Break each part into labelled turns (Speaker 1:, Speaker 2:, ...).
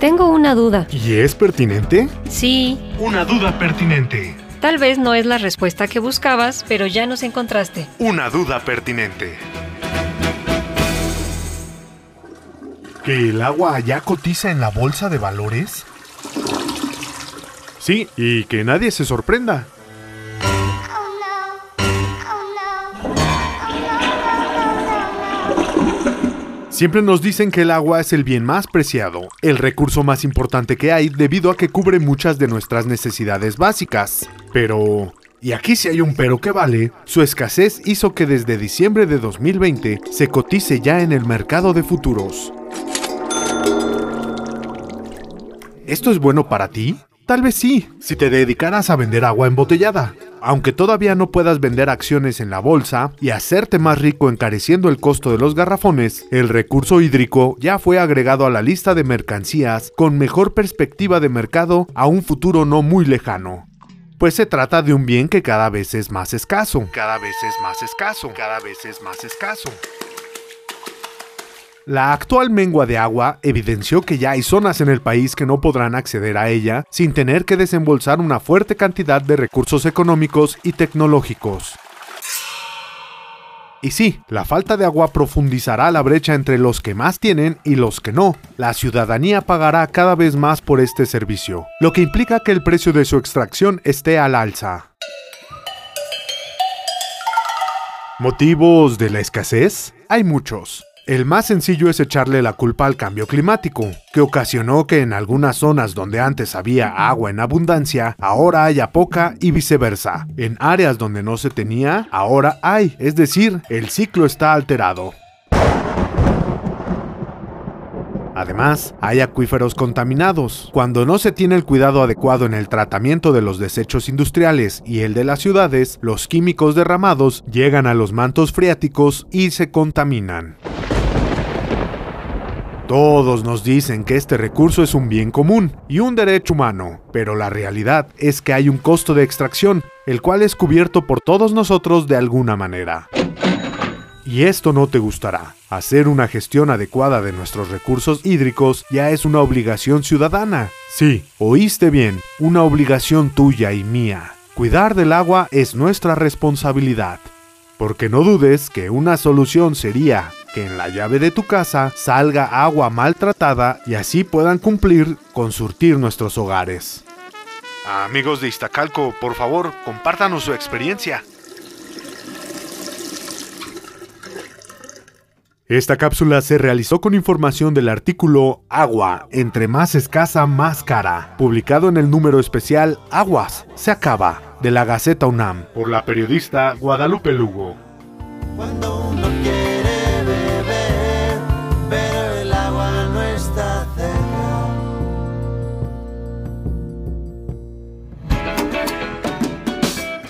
Speaker 1: Tengo una duda.
Speaker 2: ¿Y es pertinente?
Speaker 1: Sí,
Speaker 2: Una duda pertinente.
Speaker 1: tal vez no es la respuesta que buscabas, pero ya nos encontraste.
Speaker 2: Una duda pertinente. ¿Que el agua ya cotiza en la bolsa de valores? Sí, y que nadie se sorprenda. Siempre nos dicen que el agua es el bien más preciado, el recurso más importante que hay debido a que cubre muchas de nuestras necesidades básicas. Pero, y aquí sí hay un pero que vale, su escasez hizo que desde diciembre de 2020 se cotice ya en el mercado de futuros. ¿Esto es bueno para ti? Tal vez sí, si te dedicaras a vender agua embotellada. Aunque todavía no puedas vender acciones en la bolsa y hacerte más rico encareciendo el costo de los garrafones, el recurso hídrico ya fue agregado a la lista de mercancías con mejor perspectiva de mercado a un futuro no muy lejano. Pues se trata de un bien que cada vez es más escaso. Cada vez es más escaso. Cada vez es más escaso. La actual mengua de agua evidenció que ya hay zonas en el país que no podrán acceder a ella sin tener que desembolsar una fuerte cantidad de recursos económicos y tecnológicos. Y sí, la falta de agua profundizará la brecha entre los que más tienen y los que no. La ciudadanía pagará cada vez más por este servicio, lo que implica que el precio de su extracción esté al alza. ¿Motivos de la escasez? Hay muchos. El más sencillo es echarle la culpa al cambio climático, que ocasionó que en algunas zonas donde antes había agua en abundancia, ahora haya poca y viceversa. En áreas donde no se tenía, ahora hay, es decir, el ciclo está alterado. Además, hay acuíferos contaminados. Cuando no se tiene el cuidado adecuado en el tratamiento de los desechos industriales y el de las ciudades, los químicos derramados llegan a los mantos freáticos y se contaminan. Todos nos dicen que este recurso es un bien común y un derecho humano, pero la realidad es que hay un costo de extracción, el cual es cubierto por todos nosotros de alguna manera. Y esto no te gustará. Hacer una gestión adecuada de nuestros recursos hídricos ya es una obligación ciudadana. Sí, oíste bien, una obligación tuya y mía. Cuidar del agua es nuestra responsabilidad. Porque no dudes que una solución sería que en la llave de tu casa salga agua maltratada y así puedan cumplir con surtir nuestros hogares. Amigos de Iztacalco, por favor, compártanos su experiencia. Esta cápsula se realizó con información del artículo Agua, entre más escasa, más cara, publicado en el número especial Aguas, se acaba, de la Gaceta UNAM, por la periodista Guadalupe Lugo.
Speaker 3: Cuando uno quiere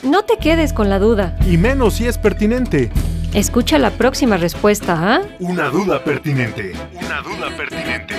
Speaker 1: No te quedes con la duda.
Speaker 2: Y menos si es pertinente.
Speaker 1: Escucha la próxima respuesta, ¿ah?
Speaker 2: Una duda pertinente. Una duda pertinente.